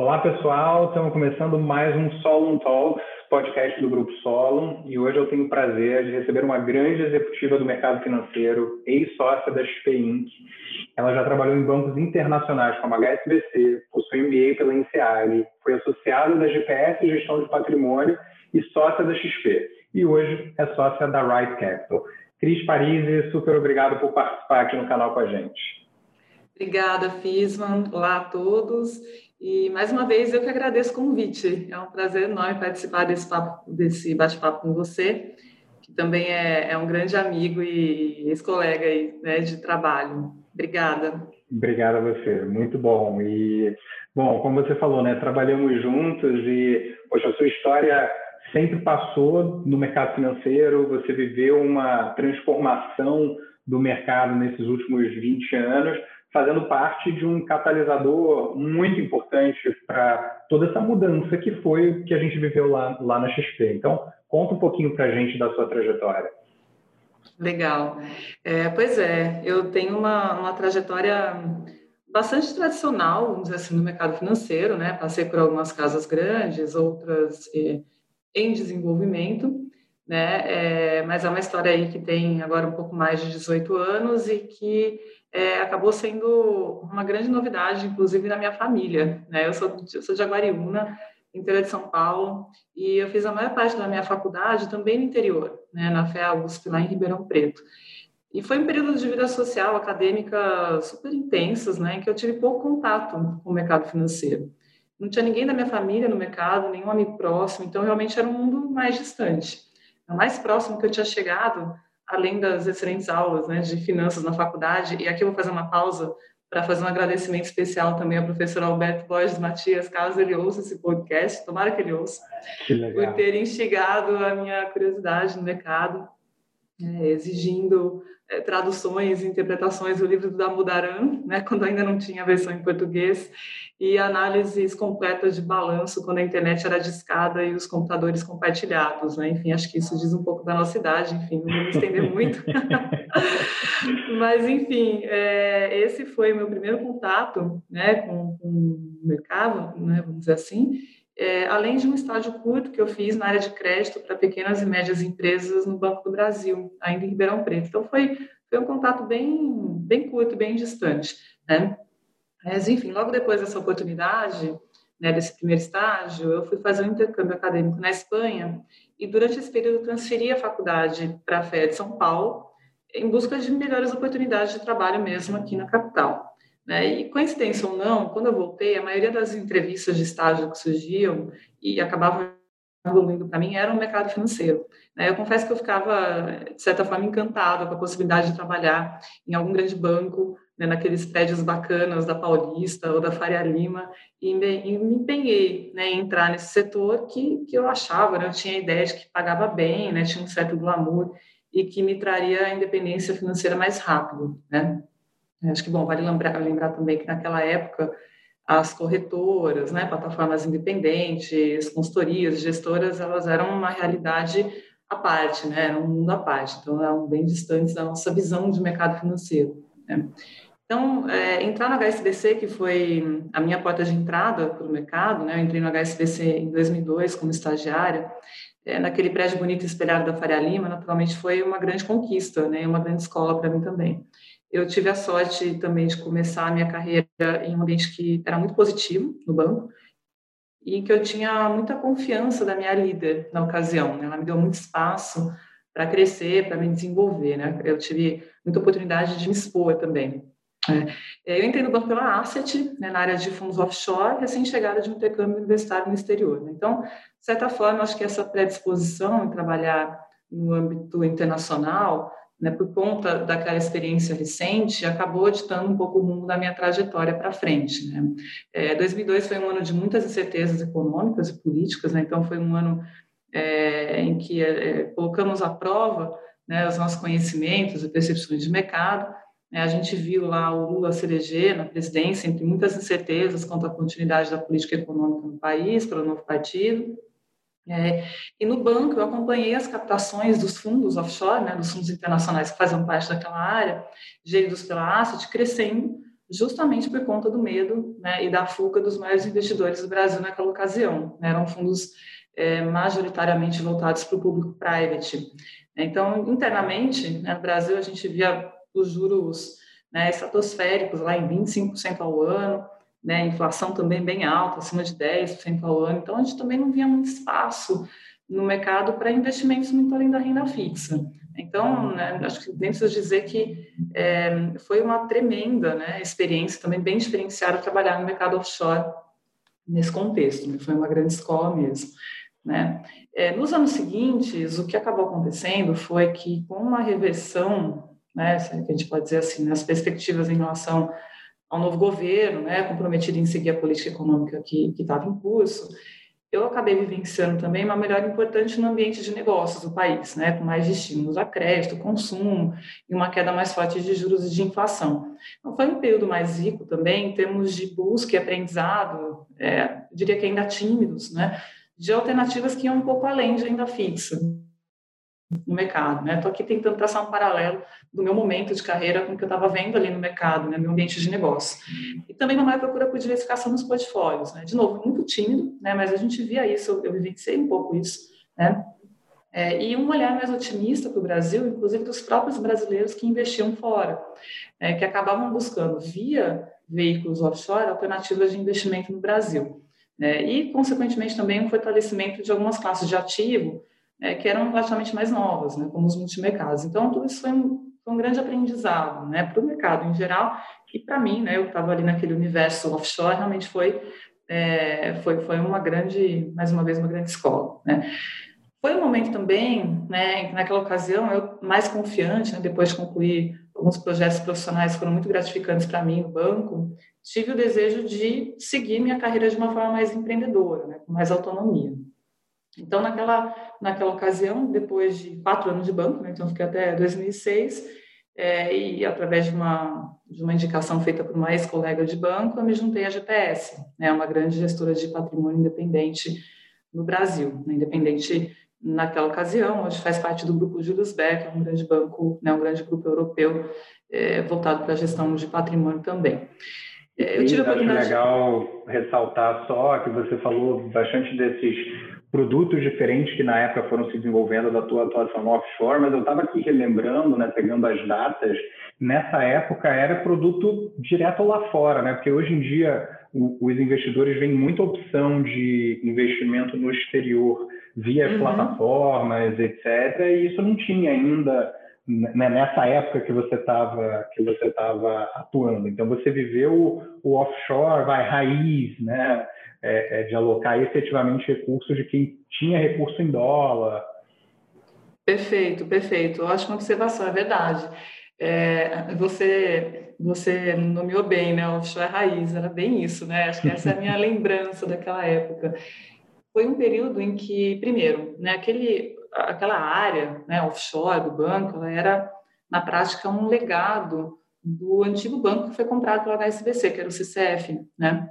Olá, pessoal. Estamos começando mais um Solon Talks, podcast do Grupo Solon. E hoje eu tenho o prazer de receber uma grande executiva do mercado financeiro, ex-sócia da XP Inc. Ela já trabalhou em bancos internacionais como a HSBC, possui MBA pela INSEAG, foi associada da GPS Gestão de Patrimônio e sócia da XP. E hoje é sócia da Right Capital. Cris Parisi, super obrigado por participar aqui no canal com a gente. Obrigada, Fisman. Olá a todos. E mais uma vez eu que agradeço o convite. É um prazer enorme participar desse, desse bate-papo com você, que também é, é, um grande amigo e ex-colega né, de trabalho. Obrigada. Obrigada a você, muito bom. E, bom, como você falou, né, trabalhamos juntos e, poxa, a sua história sempre passou no mercado financeiro, você viveu uma transformação do mercado nesses últimos 20 anos, fazendo parte de um catalisador muito importante para toda essa mudança que foi o que a gente viveu lá, lá na XP. Então, conta um pouquinho para a gente da sua trajetória. Legal. É, pois é, eu tenho uma, uma trajetória bastante tradicional, vamos dizer assim, no mercado financeiro, né? Passei por algumas casas grandes, outras eh, em desenvolvimento, né? É, mas é uma história aí que tem agora um pouco mais de 18 anos e que é, acabou sendo uma grande novidade, inclusive na minha família. Né? Eu, sou, eu sou de Aguariúna, interior de São Paulo, e eu fiz a maior parte da minha faculdade também no interior, né? na FEA USP, lá em Ribeirão Preto. E foi um período de vida social, acadêmica super intensos, né, em que eu tive pouco contato com o mercado financeiro. Não tinha ninguém da minha família no mercado, nenhum amigo próximo, então realmente era um mundo mais distante. O mais próximo que eu tinha chegado além das excelentes aulas né, de finanças na faculdade, e aqui eu vou fazer uma pausa para fazer um agradecimento especial também ao professor Alberto Borges Matias, caso ele ouça esse podcast, tomara que ele ouça, que por ter instigado a minha curiosidade no mercado, é, exigindo é, traduções interpretações do livro do Damudaran, né, quando ainda não tinha a versão em português, e análises completas de balanço quando a internet era discada e os computadores compartilhados. Né? Enfim, acho que isso diz um pouco da nossa idade, enfim, não vou me estender muito. Mas, enfim, é, esse foi o meu primeiro contato né, com, com o mercado, né, vamos dizer assim, é, além de um estágio curto que eu fiz na área de crédito para pequenas e médias empresas no Banco do Brasil, ainda em Ribeirão Preto. Então, foi, foi um contato bem, bem curto, bem distante. Né? Mas, enfim, logo depois dessa oportunidade, né, desse primeiro estágio, eu fui fazer um intercâmbio acadêmico na Espanha e, durante esse período, transferi a faculdade para a FEA de São Paulo, em busca de melhores oportunidades de trabalho mesmo aqui na capital. Né? E coincidência ou não, quando eu voltei, a maioria das entrevistas de estágio que surgiam e acabavam evoluindo para mim era o mercado financeiro. Né? Eu confesso que eu ficava, de certa forma, encantada com a possibilidade de trabalhar em algum grande banco, né, naqueles prédios bacanas da Paulista ou da Faria Lima, e me, e me empenhei né, em entrar nesse setor que, que eu achava, né, eu tinha a ideia de que pagava bem, né, tinha um certo glamour e que me traria a independência financeira mais rápido. Né? Acho que, bom, vale lembrar, lembrar também que naquela época as corretoras, né, plataformas independentes, consultorias, gestoras, elas eram uma realidade à parte, né, era um mundo à parte, então eram bem distantes da nossa visão de mercado financeiro. Né. Então, é, entrar no HSBC, que foi a minha porta de entrada para o mercado, né, eu entrei no HSBC em 2002 como estagiária, é, naquele prédio bonito espelhado da Faria Lima, naturalmente foi uma grande conquista, né, uma grande escola para mim também. Eu tive a sorte também de começar a minha carreira em um ambiente que era muito positivo no banco e que eu tinha muita confiança da minha líder na ocasião. Né? Ela me deu muito espaço para crescer, para me desenvolver. Né? Eu tive muita oportunidade de me expor também. É. Eu entrei no banco pela Asset, né, na área de fundos offshore, recém-chegada de um intercâmbio universitário no exterior. Né? Então, de certa forma, acho que essa predisposição em trabalhar no âmbito internacional né, por conta daquela experiência recente, acabou ditando um pouco o rumo da minha trajetória para frente. Né. É, 2002 foi um ano de muitas incertezas econômicas e políticas, né, então foi um ano é, em que é, colocamos à prova né, os nossos conhecimentos e percepções de mercado. Né. a gente viu lá o Lula se eleger na presidência, entre muitas incertezas quanto à continuidade da política econômica no país, pelo novo partido. É, e no banco eu acompanhei as captações dos fundos offshore, né, dos fundos internacionais que faziam parte daquela área, geridos pela Asset, crescendo justamente por conta do medo né, e da fuga dos maiores investidores do Brasil naquela ocasião. Né? Eram fundos é, majoritariamente voltados para o público private. Então, internamente, né, no Brasil, a gente via os juros né, estratosféricos lá em 25% ao ano, né, inflação também bem alta, acima de 10% ao ano. Então, a gente também não via muito espaço no mercado para investimentos muito além da renda fixa. Então, né, acho que nem preciso dizer que é, foi uma tremenda né, experiência, também bem diferenciada trabalhar no mercado offshore nesse contexto. Né, foi uma grande escola mesmo. Né? É, nos anos seguintes, o que acabou acontecendo foi que, com uma reversão, né, que a gente pode dizer assim, nas perspectivas em relação ao novo governo, né, comprometido em seguir a política econômica que estava em curso, eu acabei vivenciando também uma melhora importante no ambiente de negócios do país, né, com mais estímulos a crédito, consumo e uma queda mais forte de juros e de inflação. Então, foi um período mais rico também em termos de busca e aprendizado, é, diria que ainda tímidos, né, de alternativas que iam um pouco além de renda fixa no mercado, né? Estou aqui tentando traçar um paralelo do meu momento de carreira com o que eu estava vendo ali no mercado, né, meu ambiente de negócio. E também uma maior procura por diversificação nos portfólios, né? De novo, muito tímido, né? Mas a gente via isso, eu, vivenciei um pouco isso, né? É, e um olhar mais otimista para o Brasil, inclusive dos próprios brasileiros que investiam fora, é, que acabavam buscando via veículos offshore alternativas de investimento no Brasil. É, e, consequentemente, também um fortalecimento de algumas classes de ativo é, que eram relativamente mais novas, né, como os multimercados. Então, tudo isso foi um, foi um grande aprendizado né, para o mercado em geral e para mim, né, eu estava ali naquele universo offshore, realmente foi, é, foi, foi uma grande, mais uma vez, uma grande escola. Né. Foi um momento também, né, naquela ocasião, eu mais confiante, né, depois de concluir alguns projetos profissionais foram muito gratificantes para mim no banco, tive o desejo de seguir minha carreira de uma forma mais empreendedora, né, com mais autonomia. Então, naquela, naquela ocasião, depois de quatro anos de banco, né, então fiquei até 2006, é, e através de uma, de uma indicação feita por uma ex-colega de banco, eu me juntei à GPS, né, uma grande gestora de patrimônio independente no Brasil, né, independente naquela ocasião, hoje faz parte do grupo Julius Beck, um grande banco, né, um grande grupo europeu é, voltado para a gestão de patrimônio também. É, eu tive a oportunidade... Acho legal ressaltar só que você falou bastante desses produtos diferentes que na época foram se desenvolvendo da tua atuação no offshore, mas eu estava aqui relembrando, né, pegando as datas, nessa época era produto direto lá fora, né, porque hoje em dia os investidores veem muita opção de investimento no exterior via uhum. plataformas, etc, e isso não tinha ainda né, nessa época que você estava que você estava atuando. Então você viveu o, o offshore, vai raiz, né? É, é, de alocar efetivamente recursos de quem tinha recurso em dólar. Perfeito, perfeito. Ótima observação, é verdade. É, você, você nomeou bem, né? Offshore raiz, era bem isso, né? Acho que essa é a minha lembrança daquela época. Foi um período em que, primeiro, né, aquele, aquela área né, offshore do banco, ela era, na prática, um legado do antigo banco que foi comprado pela HSBC, que era o CCF, né?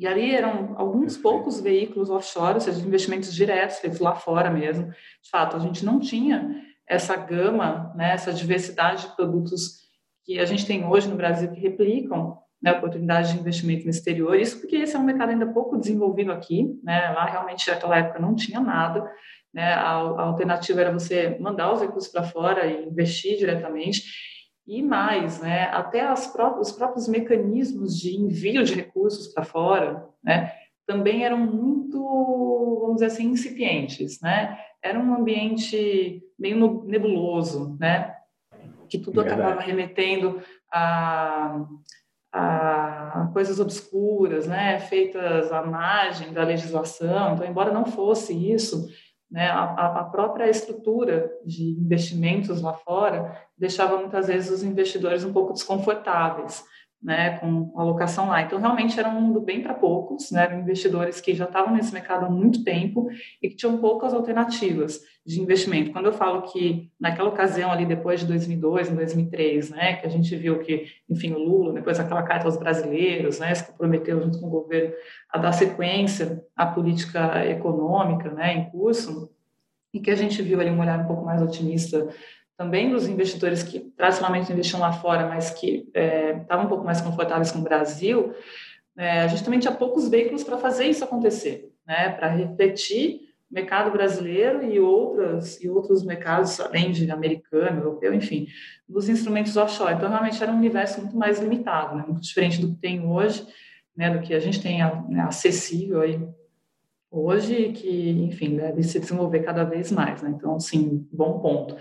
E ali eram alguns poucos veículos offshore, ou seja, investimentos diretos feitos lá fora mesmo. De fato, a gente não tinha essa gama, né, essa diversidade de produtos que a gente tem hoje no Brasil que replicam né, oportunidades de investimento no exterior. Isso porque esse é um mercado ainda pouco desenvolvido aqui. Né? Lá realmente naquela época não tinha nada. Né? A, a alternativa era você mandar os recursos para fora e investir diretamente. E mais, né, até próprias, os próprios mecanismos de envio de recursos para fora, né, também eram muito, vamos dizer assim, incipientes, né? Era um ambiente meio nebuloso, né? Que tudo Verdade. acabava remetendo a, a coisas obscuras, né? Feitas à margem da legislação. Então, embora não fosse isso, né, a, a, própria estrutura de investimentos lá fora deixava muitas vezes os investidores um pouco desconfortáveis né, com alocação lá. Então, realmente era um mundo bem para poucos, né, investidores que já estavam nesse mercado há muito tempo e que tinham poucas alternativas de investimento. Quando eu falo que naquela ocasião ali depois de 2002, em 2003, né, que a gente viu que, enfim, o Lula, depois aquela carta aos brasileiros, né, se comprometeu junto com o governo a dar sequência à política econômica, né, em curso, e que a gente viu ali um olhar um pouco mais otimista também dos investidores que tradicionalmente investiam lá fora, mas que é, estavam um pouco mais confortáveis com o Brasil, é, a gente também tinha poucos veículos para fazer isso acontecer, né, para refletir o mercado brasileiro e outras e outros mercados além de americano, europeu, enfim, dos instrumentos offshore. Então realmente era um universo muito mais limitado, né, muito diferente do que tem hoje, né, do que a gente tem né, acessível aí hoje que, enfim, deve se desenvolver cada vez mais, né? Então, sim, bom ponto.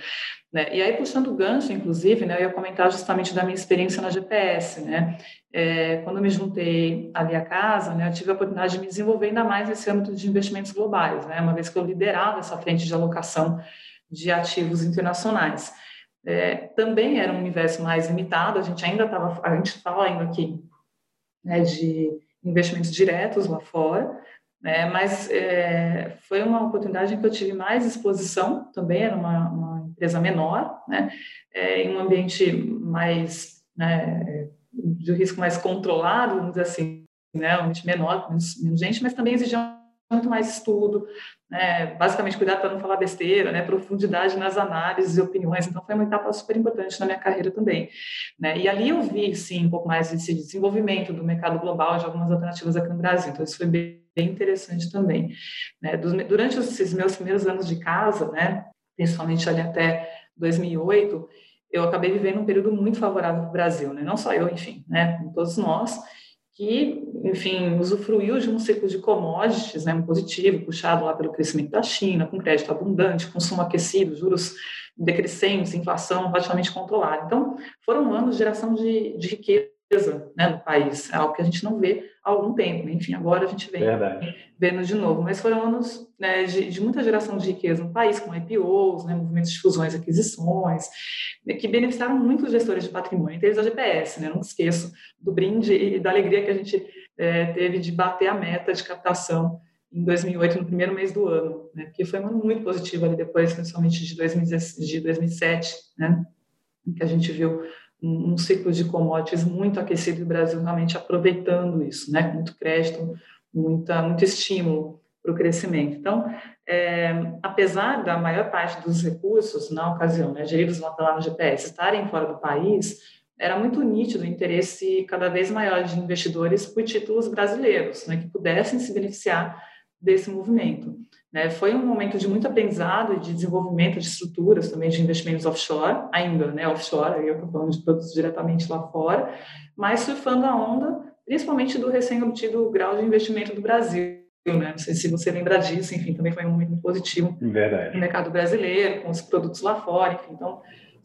Né? E aí, puxando o gancho, inclusive, né, eu ia comentar justamente da minha experiência na GPS, né? É, quando me juntei ali à casa, né, eu tive a oportunidade de me desenvolver ainda mais nesse âmbito de investimentos globais, né? Uma vez que eu liderava essa frente de alocação de ativos internacionais. É, também era um universo mais limitado, a gente ainda estava, a gente ainda aqui né, de investimentos diretos lá fora, né? Mas é, foi uma oportunidade que eu tive mais exposição, também era uma, uma empresa menor, né? É, em um ambiente mais né, de risco mais controlado, vamos dizer assim, né? um ambiente menor, menos, menos gente, mas também exigia muito mais estudo, né, basicamente cuidado para não falar besteira, né, profundidade nas análises e opiniões, então foi uma etapa super importante na minha carreira também, né, e ali eu vi, sim, um pouco mais esse desenvolvimento do mercado global de algumas alternativas aqui no Brasil, então isso foi bem, bem interessante também, né, durante esses meus primeiros anos de casa, né, principalmente ali até 2008, eu acabei vivendo um período muito favorável para o Brasil, né, não só eu, enfim, né, todos nós, que, enfim, usufruiu de um ciclo de commodities né, positivo, puxado lá pelo crescimento da China, com crédito abundante, consumo aquecido, juros decrescentes, inflação relativamente controlada. Então, foram anos de geração de, de riqueza né, no país, é algo que a gente não vê há algum tempo. Né? Enfim, agora a gente vem Verdade. vendo de novo. Mas foram anos né, de, de, muita geração de riqueza no país, com IPOs, né, movimentos de fusões e aquisições, né, que beneficiaram muito os gestores de patrimônio, entre eles a GPS. Né? Não esqueço do brinde e da alegria que a gente é, teve de bater a meta de captação em 2008, no primeiro mês do ano, né? porque foi um ano muito positivo ali depois, principalmente de, 2017, de 2007, né? que a gente viu um, ciclo de commodities muito aquecido e o Brasil realmente aproveitando isso, né? Muito crédito, muita, muito estímulo para o crescimento. Então, é, apesar da maior parte dos recursos, na ocasião, né, geridos lá no GPS, estarem fora do país, era muito nítido o interesse cada vez maior de investidores por títulos brasileiros, né, que pudessem se beneficiar desse movimento. Né? Foi um momento de muito aprendizado e de desenvolvimento de estruturas também de investimentos offshore, ainda né, offshore, aí eu estou falando de produtos diretamente lá fora, mas surfando a onda, principalmente do recém-obtido grau de investimento do Brasil. Né? Não sei se você lembra disso, enfim, também foi um momento positivo Verdade. no mercado brasileiro, com os produtos lá fora, enfim, então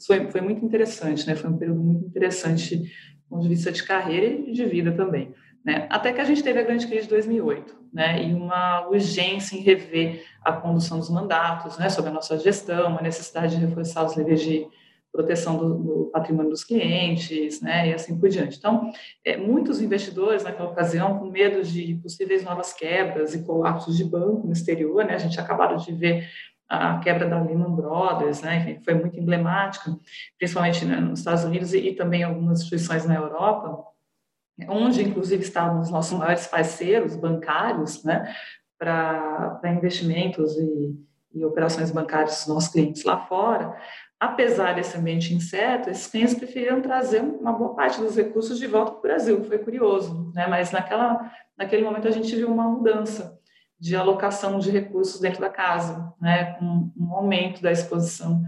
foi, foi muito interessante, né? foi um período muito interessante do ponto de vista de carreira e de vida também. Né? Até que a gente teve a grande crise de 2008, né? e uma urgência em rever a condução dos mandatos, né? sobre a nossa gestão, uma necessidade de reforçar os níveis de proteção do, do patrimônio dos clientes, né? e assim por diante. Então, é, muitos investidores naquela ocasião, com medo de possíveis novas quebras e colapsos de banco no exterior, né? a gente acabou de ver a quebra da Lehman Brothers, né, que foi muito emblemática, principalmente né, nos Estados Unidos e, e também algumas instituições na Europa, onde inclusive estavam os nossos maiores parceiros bancários, né, para investimentos e, e, operações bancárias dos nossos clientes lá fora, apesar desse ambiente incerto, esses clientes preferiram trazer uma boa parte dos recursos de volta para o Brasil, foi curioso, né, mas naquela, naquele momento a gente viu uma mudança de alocação de recursos dentro da casa, né, com um aumento da exposição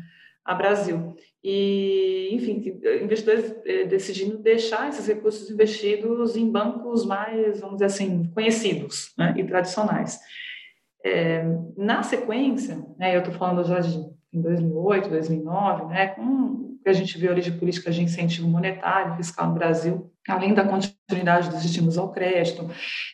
a Brasil. E, enfim, investidores eh, decidindo deixar esses recursos investidos em bancos mais, vamos dizer assim, conhecidos né, e tradicionais. É, na sequência, né, eu estou falando já de em 2008, 2009, né, com o que a gente viu ali de políticas de incentivo monetário fiscal no Brasil, além da continuidade dos estímulos ao crédito,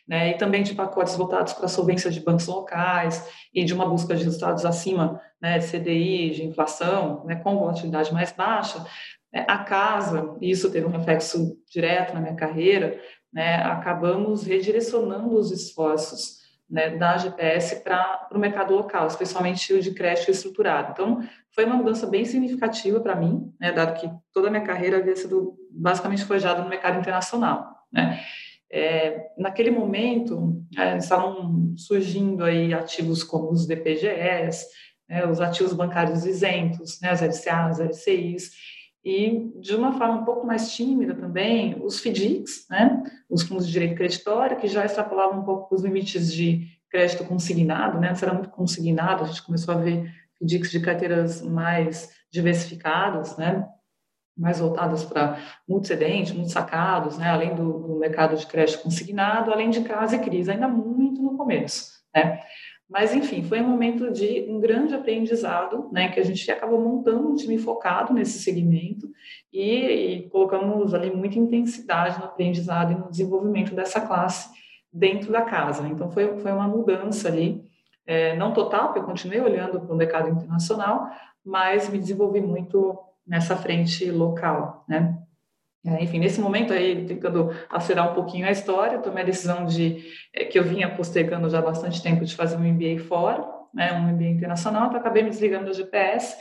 né, e também de pacotes voltados para a solvência de bancos locais e de uma busca de resultados acima né, de CDI, de inflação, né, com volatilidade mais baixa, né, a casa, e isso teve um reflexo direto na minha carreira, né, acabamos redirecionando os esforços né, da GPS para o mercado local, especialmente o de crédito estruturado. Então, foi uma mudança bem significativa para mim, né, dado que toda a minha carreira havia sido basicamente forjada no mercado internacional. Né. É, naquele momento, é, estavam surgindo aí ativos como os DPGs, né, os ativos bancários isentos, né, as LCAs, as LCIs, e de uma forma um pouco mais tímida também, os FDICs, né, os fundos de direito creditório, que já extrapolavam um pouco os limites de crédito consignado, né, antes era muito consignado, a gente começou a ver FDICs de carteiras mais diversificadas, né, mais voltadas para multicedente, multissacados, né, além do, do, mercado de crédito consignado, além de casa e crise, ainda muito no começo, né. Mas, enfim, foi um momento de um grande aprendizado, né, que a gente acabou montando um time focado nesse segmento e, e colocamos ali muita intensidade no aprendizado e no desenvolvimento dessa classe dentro da casa. Então, foi, foi uma mudança ali, é, não total, porque eu continuei olhando para o mercado internacional, mas me desenvolvi muito nessa frente local, né? É, enfim, nesse momento aí, tentando acelerar um pouquinho a história, tomei a decisão de é, que eu vinha postergando já há bastante tempo de fazer um MBA fora, né, um MBA internacional, então acabei me desligando do GPS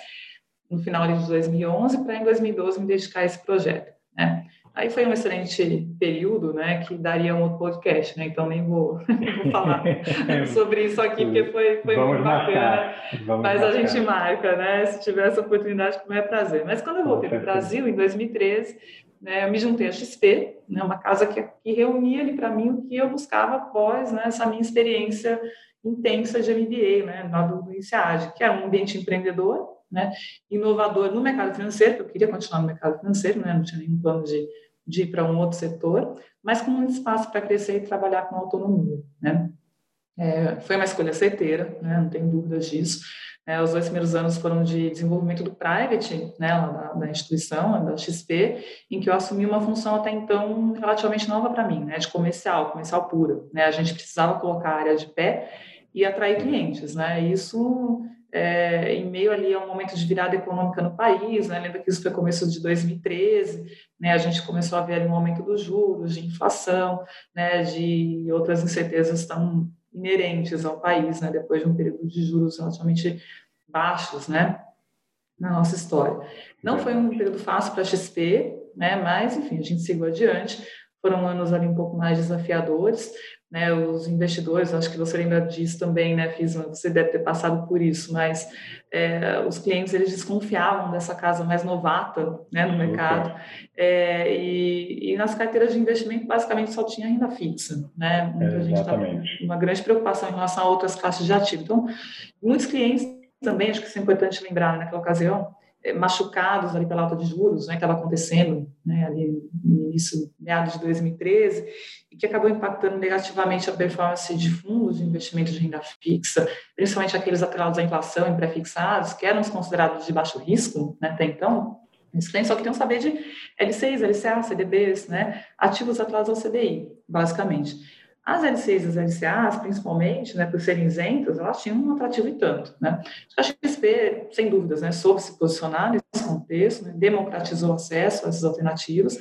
no final de 2011 para em 2012 me dedicar a esse projeto, né? Aí foi um excelente período, né, que daria um outro podcast, né, então nem vou, vou falar sobre isso aqui, porque foi, foi muito bacana, Vamos mas marcar. a gente marca, né, se tiver essa oportunidade, o maior prazer. Mas quando eu voltei para o Brasil, em 2013, né, eu me juntei à XP, né, uma casa que, que reunia ali para mim o que eu buscava após né, essa minha experiência intensa de MBA, né, lá do, do INSEAD, que é um ambiente empreendedor, né, inovador no mercado financeiro, que eu queria continuar no mercado financeiro, né, não tinha nenhum plano de, de ir para um outro setor, mas com um espaço para crescer e trabalhar com autonomia. Né. É, foi uma escolha certeira, né, não tem dúvidas disso. É, os dois primeiros anos foram de desenvolvimento do private, né, da, da, instituição, da XP, em que eu assumi uma função até então relativamente nova para mim, né, de comercial, comercial pura. Né, a gente precisava colocar a área de pé e atrair clientes, né, isso é, em meio ali a um momento de virada econômica no país, né? Lembra que isso foi começo de 2013, né? A gente começou a ver ali um aumento dos juros, de inflação, né? De outras incertezas tão inerentes ao país, né? Depois de um período de juros relativamente baixos, né? Na nossa história. Não foi um período fácil para a XP, né? Mas, enfim, a gente seguiu adiante. Foram anos ali um pouco mais desafiadores, né, os investidores, acho que você lembra disso também, né, Fisma, você deve ter passado por isso, mas é, os clientes, eles desconfiavam dessa casa mais novata, né, no mercado, é, e, e, nas carteiras de investimento, basicamente, só tinha renda fixa, né, muita é, gente com uma grande preocupação em relação a outras classes de ativo. Então, muitos clientes também, acho que isso é importante lembrar naquela ocasião, machucados ali pela alta de juros, né, que estava acontecendo né, ali no início, meados de 2013, e que acabou impactando negativamente a performance de fundos de investimento de renda fixa, principalmente aqueles atrelados à inflação e pré-fixados, que eram considerados de baixo risco né, até então, esses clientes só queriam saber de L6, LCA, CDBs, né, ativos atrelados ao CDI, basicamente. As LCs e as LCAs, principalmente, né, por serem isentas, elas tinham um atrativo e tanto. Né? A XP, sem dúvidas, né, soube se posicionar nesse contexto, né, democratizou acesso a essas alternativas,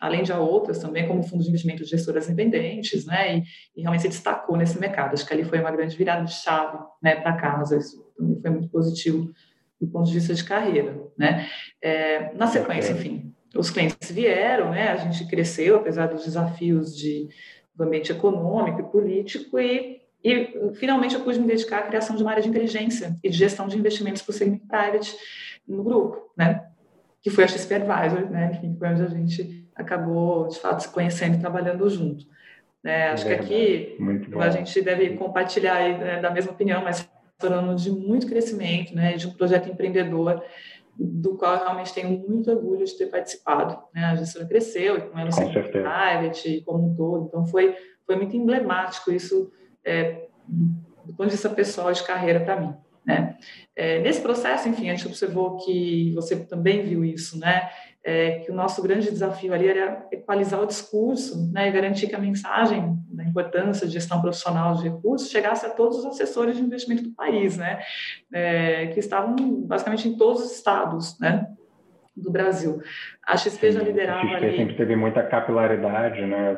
além de outras também, como fundos de investimento de gestoras independentes, né, e, e, realmente se destacou nesse mercado. Acho que ali foi uma grande virada de chave né, para casa, isso também foi muito positivo do ponto de vista de carreira. Né? É, na sequência, enfim, os clientes vieram, né, a gente cresceu, apesar dos desafios de do ambiente econômico e político e, e finalmente eu pude me dedicar à criação de uma área de inteligência e de gestão de investimentos para o segmento private no grupo, né? Que foi a XP Advisor, né? Que foi onde a gente acabou, de fato, se conhecendo e trabalhando junto. Né? Acho que aqui a gente deve compartilhar né, da mesma opinião, mas falando de muito crescimento, né? De um projeto empreendedor do qual eu realmente tenho muito orgulho de ter participado. Né? A gestora cresceu, e com ela no private como um todo, então foi, foi muito emblemático isso é, do ponto de vista pessoal de carreira para mim. Né? É, nesse processo, enfim, a gente observou que você também viu isso, né? É, que o nosso grande desafio ali era equalizar o discurso né, e garantir que a mensagem da importância de gestão profissional de recursos chegasse a todos os assessores de investimento do país, né? É, que estavam basicamente em todos os estados, né? do Brasil. A XP Sim, já liderava a XP ali... sempre teve muita capilaridade, né?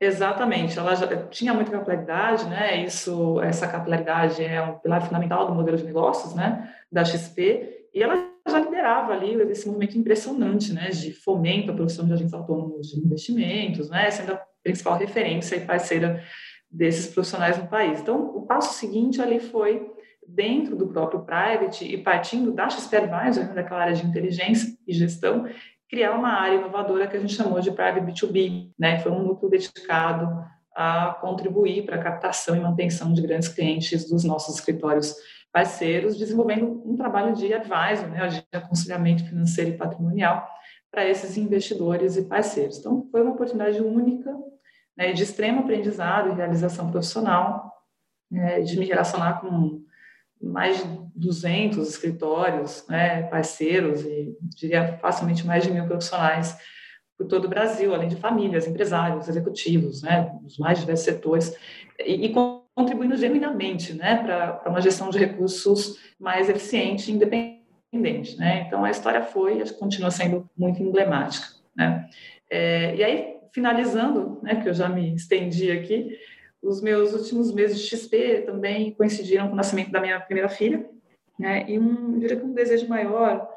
Exatamente, ela já tinha muita capilaridade, né? Isso, essa capilaridade é um pilar fundamental do modelo de negócios, né? Da XP e ela já liderava ali esse movimento impressionante, né? De fomento à produção de agentes autônomos de investimentos, né? Sendo a principal referência e parceira desses profissionais no país. Então, o passo seguinte ali foi dentro do próprio private e partindo da XP Advisor, né, daquela área de inteligência e gestão, criar uma área inovadora que a gente chamou de Private B2B, né? Foi um núcleo dedicado a contribuir para a captação e manutenção de grandes clientes dos nossos escritórios parceiros, desenvolvendo um trabalho de advisor, né, de aconselhamento financeiro e patrimonial para esses investidores e parceiros. Então, foi uma oportunidade única, né, de extremo aprendizado e realização profissional, né, de me relacionar com mais de 200 escritórios, né, parceiros e diria facilmente mais de mil profissionais por todo o Brasil, além de famílias, empresários, executivos, né, dos mais diversos setores, e, e contribuindo genuinamente né, para uma gestão de recursos mais eficiente e independente. Né? Então, a história foi e continua sendo muito emblemática. Né? É, e aí, finalizando, né, que eu já me estendi aqui, os meus últimos meses de XP também coincidiram com o nascimento da minha primeira filha, né, e um, diria que um desejo maior,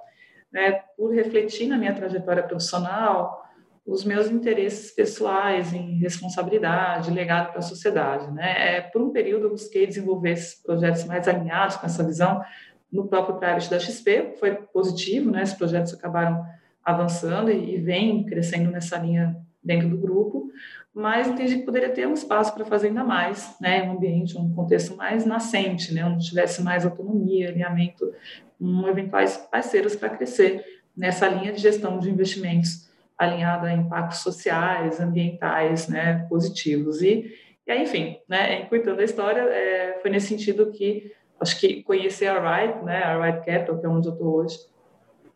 né, por refletir na minha trajetória profissional, os meus interesses pessoais em responsabilidade, legado para a sociedade. Né? É, por um período, eu busquei desenvolver esses projetos mais alinhados com essa visão no próprio private da XP, foi positivo, né? esses projetos acabaram avançando e, e vem crescendo nessa linha dentro do grupo, mas entendi que poderia ter um espaço para fazer ainda mais, né, um ambiente, um contexto mais nascente, né, onde tivesse mais autonomia, alinhamento com eventuais parceiros para crescer nessa linha de gestão de investimentos alinhada a impactos sociais, ambientais, né, positivos. E, e aí, enfim, né, encurtando a história, é, foi nesse sentido que acho que conhecer a Wright, né, a Wright Capital, que é onde eu estou hoje,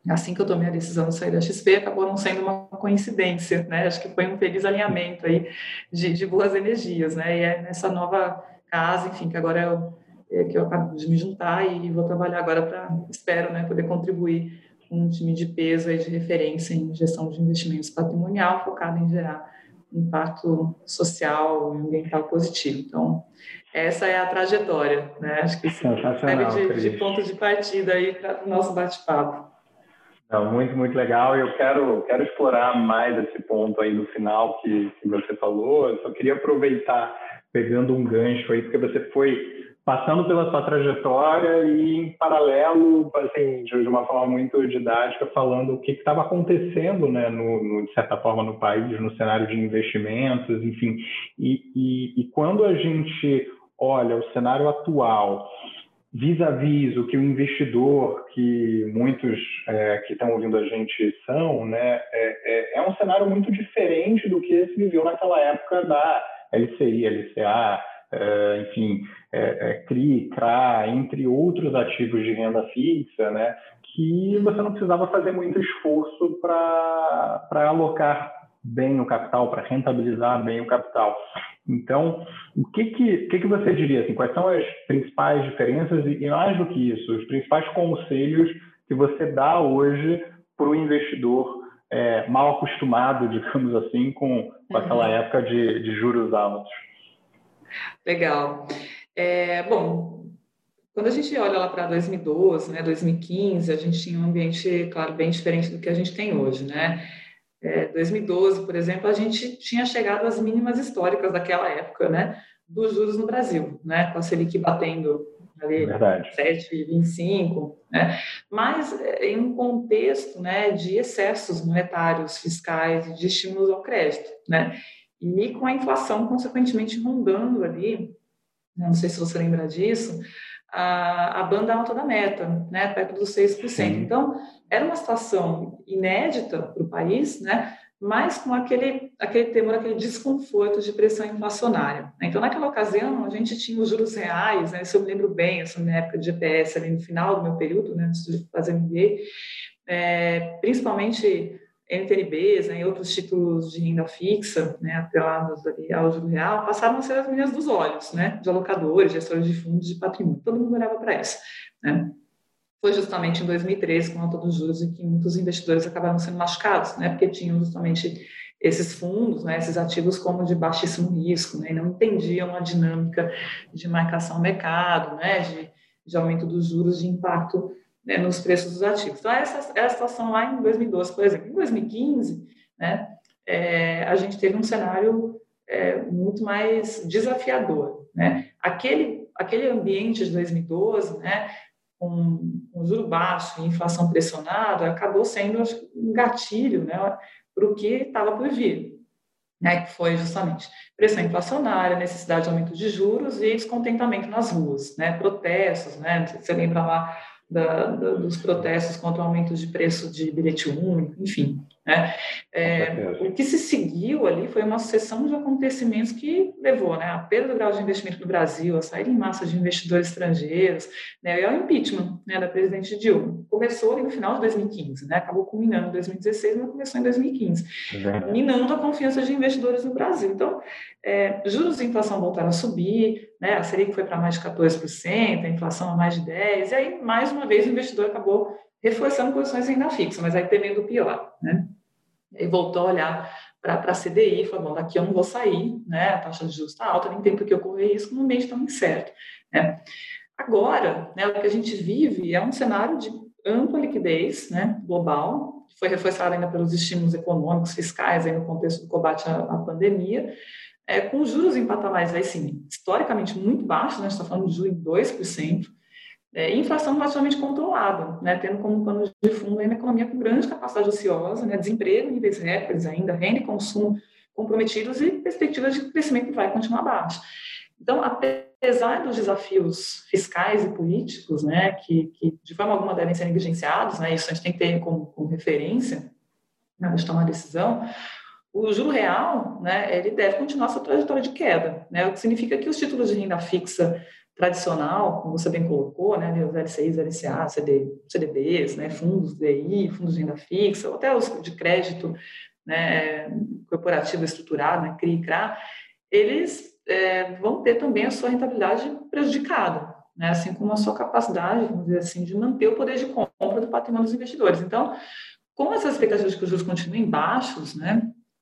assim que eu tomei a decisão de sair da XP, acabou não sendo uma coincidência, né? Acho que foi um feliz alinhamento aí de, de boas energias, né? E é nessa nova casa, enfim, que agora eu, é, que eu acabo de me juntar e vou trabalhar agora para, espero, né, poder contribuir um time de peso aí de referência em gestão de investimentos patrimonial, focado em gerar impacto social e ambiental positivo. Então, essa é a trajetória, né? Acho que isso serve de, de ponto de partida aí para o nosso bate-papo. Não, muito, muito legal. Eu quero, quero explorar mais esse ponto aí no final que, que você falou. Eu só queria aproveitar, pegando um gancho aí, porque você foi passando pela sua trajetória e, em paralelo, assim, de uma forma muito didática, falando o que estava acontecendo, né, no, no, de certa forma, no país, no cenário de investimentos, enfim. E, e, e quando a gente olha o cenário atual vis-a-vis o que o investidor, que muitos é, que estão ouvindo a gente são, né, é, é, é, um cenário muito diferente do que se viveu naquela época da LCI, LCA, é, enfim, é, é, CRI, CRA, entre outros ativos de renda fixa, né, que você não precisava fazer muito esforço para alocar bem o capital, para rentabilizar bem o capital. Então, o que que, que, que você diria? Assim, quais são as principais diferenças e, e, mais do que isso, os principais conselhos que você dá hoje para o investidor é, mal acostumado, digamos assim, com, com aquela uhum. época de, de, juros altos? Legal. É, bom, quando a gente olha lá para 2012, né, 2015, a gente tinha um ambiente, claro, bem diferente do que a gente tem hoje, né? é, 2012, por exemplo, a gente tinha chegado às mínimas históricas daquela época, né, dos juros no Brasil, né, com a Selic batendo ali 7,25, né, mas é, em um contexto, né, de excessos monetários, fiscais e de estímulos ao crédito, né, e com a inflação consequentemente rondando ali, não sei se você lembra disso, a, a banda alta da meta, né, perto dos 6%. Sim. Então, era uma situação inédita para o país, né, mas com aquele, aquele temor, aquele desconforto de pressão inflacionária. Então, naquela ocasião, a gente tinha os juros reais, né, isso eu me lembro bem, essa minha época de GPS, ali no final do meu período, né, antes de fazer MBA, é, principalmente NTNBs né, e outros títulos de renda fixa, né, atrelados ali ao juro real, passaram a ser as meninas dos olhos, né, de alocadores, gestores de fundos de patrimônio. Todo mundo olhava para isso. Né. Foi justamente em 2013, com a alta dos juros, em que muitos investidores acabaram sendo machucados, né, porque tinham justamente esses fundos, né, esses ativos como de baixíssimo risco, né, e não entendiam a dinâmica de marcação ao mercado, né, de, de aumento dos juros, de impacto né, nos preços dos ativos. Então, essa é a situação lá em 2012, por exemplo. Em 2015, né, é, a gente teve um cenário é, muito mais desafiador. Né? Aquele, aquele ambiente de 2012, né, com, com juro baixo e inflação pressionada, acabou sendo um gatilho né, para o que estava por vir, né, que foi justamente pressão inflacionária, necessidade de aumento de juros e descontentamento nas ruas, né, protestos, né, você lembra lá da, da, dos protestos contra o aumento de preço de bilhete único, enfim. Né? É, o que se seguiu ali foi uma sucessão de acontecimentos que levou né, à perda do grau de investimento no Brasil, a sair em massa de investidores estrangeiros, né, e ao impeachment né, da presidente Dilma. Começou ali no final de 2015, né, acabou culminando em 2016, mas começou em 2015, é minando a confiança de investidores no Brasil. Então, é, juros e inflação voltaram a subir, né, a Selic foi para mais de 14%, a inflação a mais de 10%, e aí, mais uma vez, o investidor acabou reforçando posições ainda fixas, mas aí temendo o pior, né? E voltou a olhar para a CDI e falou, bom, daqui eu não vou sair, né? A taxa de juros está alta, nem tem por que ocorrer isso no ambiente tão incerto, né? Agora, né, o que a gente vive é um cenário de ampla liquidez né, global, que foi reforçado ainda pelos estímulos econômicos, fiscais, aí no contexto do combate à, à pandemia, é, com juros em patamares, aí sim, historicamente muito baixos, né, a gente está falando de juros em 2%, é, inflação relativamente controlada, né, tendo como pano de fundo uma economia com grande capacidade ociosa, né, desemprego, níveis recordes ainda, renda e consumo comprometidos e perspectivas de crescimento que vai continuar baixo. Então, apesar dos desafios fiscais e políticos, né, que, que de forma alguma devem ser negligenciados, né, isso a gente tem que ter como, como referência na hora de tomar decisão, o juro real, né, ele deve continuar sua trajetória de queda, né, o que significa que os títulos de renda fixa tradicional, como você bem colocou, né, os LCIs, LCA, CD, CDBs, né, fundos DI, fundos de renda fixa, ou até os de crédito né, corporativo estruturado, né, CRI e CRA, eles é, vão ter também a sua rentabilidade prejudicada, né, assim como a sua capacidade, vamos dizer assim, de manter o poder de compra do patrimônio dos investidores. Então, com essas expectativas de que os juros continuem baixos, né,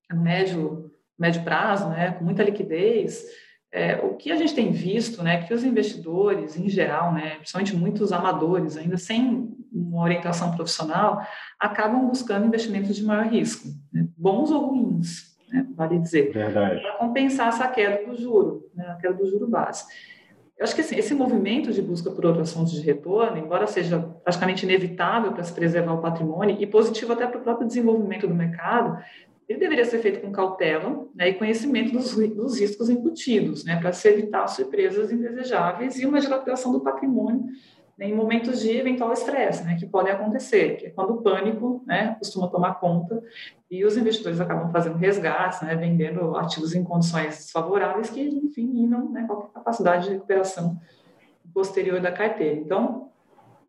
a médio, médio prazo, né, com muita liquidez, é, o que a gente tem visto, né, que os investidores, em geral, né, principalmente muitos amadores, ainda sem uma orientação profissional, acabam buscando investimentos de maior risco, né, bons ou ruins, né, vale dizer, para compensar essa queda do juro, né, a queda do juro base. Eu acho que assim, esse movimento de busca por outras fontes de retorno, embora seja praticamente inevitável para se preservar o patrimônio e positivo até para o próprio desenvolvimento do mercado, ele deveria ser feito com cautela né, e conhecimento dos, dos riscos embutidos, né, para se evitar surpresas indesejáveis e uma dilapidação do patrimônio né, em momentos de eventual estresse, né, que podem acontecer, que é quando o pânico né, costuma tomar conta e os investidores acabam fazendo resgates, né, vendendo ativos em condições desfavoráveis que, enfim, minam né, qualquer capacidade de recuperação posterior da carteira. Então,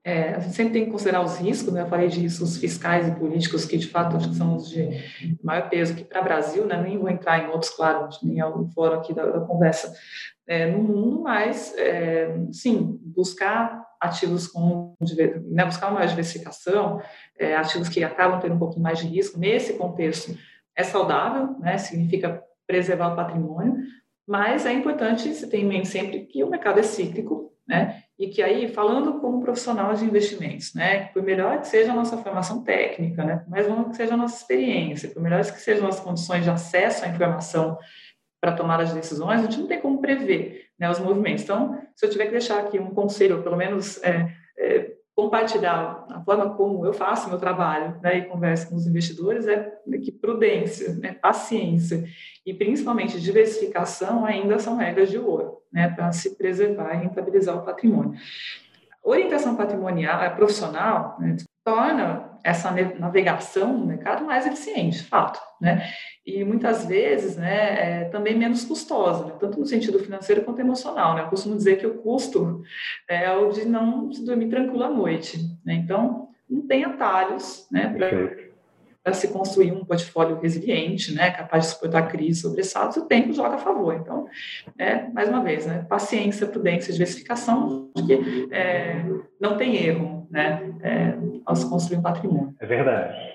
é, a gente sempre tem que considerar os riscos, né? Eu falei de riscos fiscais e políticos, que de fato são os de maior peso aqui para o Brasil, né? Nem vou entrar em outros, claro, nem é o fórum aqui da, da conversa é, no mundo, mas, é, sim, buscar ativos com, né, buscar uma diversificação, é, ativos que acabam tendo um pouquinho mais de risco, nesse contexto é saudável, né? Significa preservar o patrimônio, mas é importante se ter em mente sempre que o mercado é cíclico, né? E que aí, falando como profissional de investimentos, né, por melhor que seja a nossa formação técnica, né, por mais longa que seja a nossa experiência, por melhores que sejam as condições de acesso à informação para tomar as decisões, a gente não tem como prever né, os movimentos. Então, se eu tiver que deixar aqui um conselho, pelo menos é, é, compartilhar a forma como eu faço meu trabalho né, e converso com os investidores é que prudência, né, paciência e principalmente diversificação ainda são regras de ouro né, para se preservar e rentabilizar o patrimônio. Orientação patrimonial é profissional né, torna essa navegação no mercado mais eficiente, fato, né? E muitas vezes, né, é também menos custosa, né? tanto no sentido financeiro quanto emocional, né? Eu costumo dizer que o custo é o de não se dormir tranquilo à noite, né? Então, não tem atalhos, né, para se construir um portfólio resiliente, né, capaz de suportar crises, sobressaltos, o tempo joga a favor. Então, é, mais uma vez, né, paciência, prudência, diversificação, que é, não tem erro, né, é, ao se construir um patrimônio. É verdade.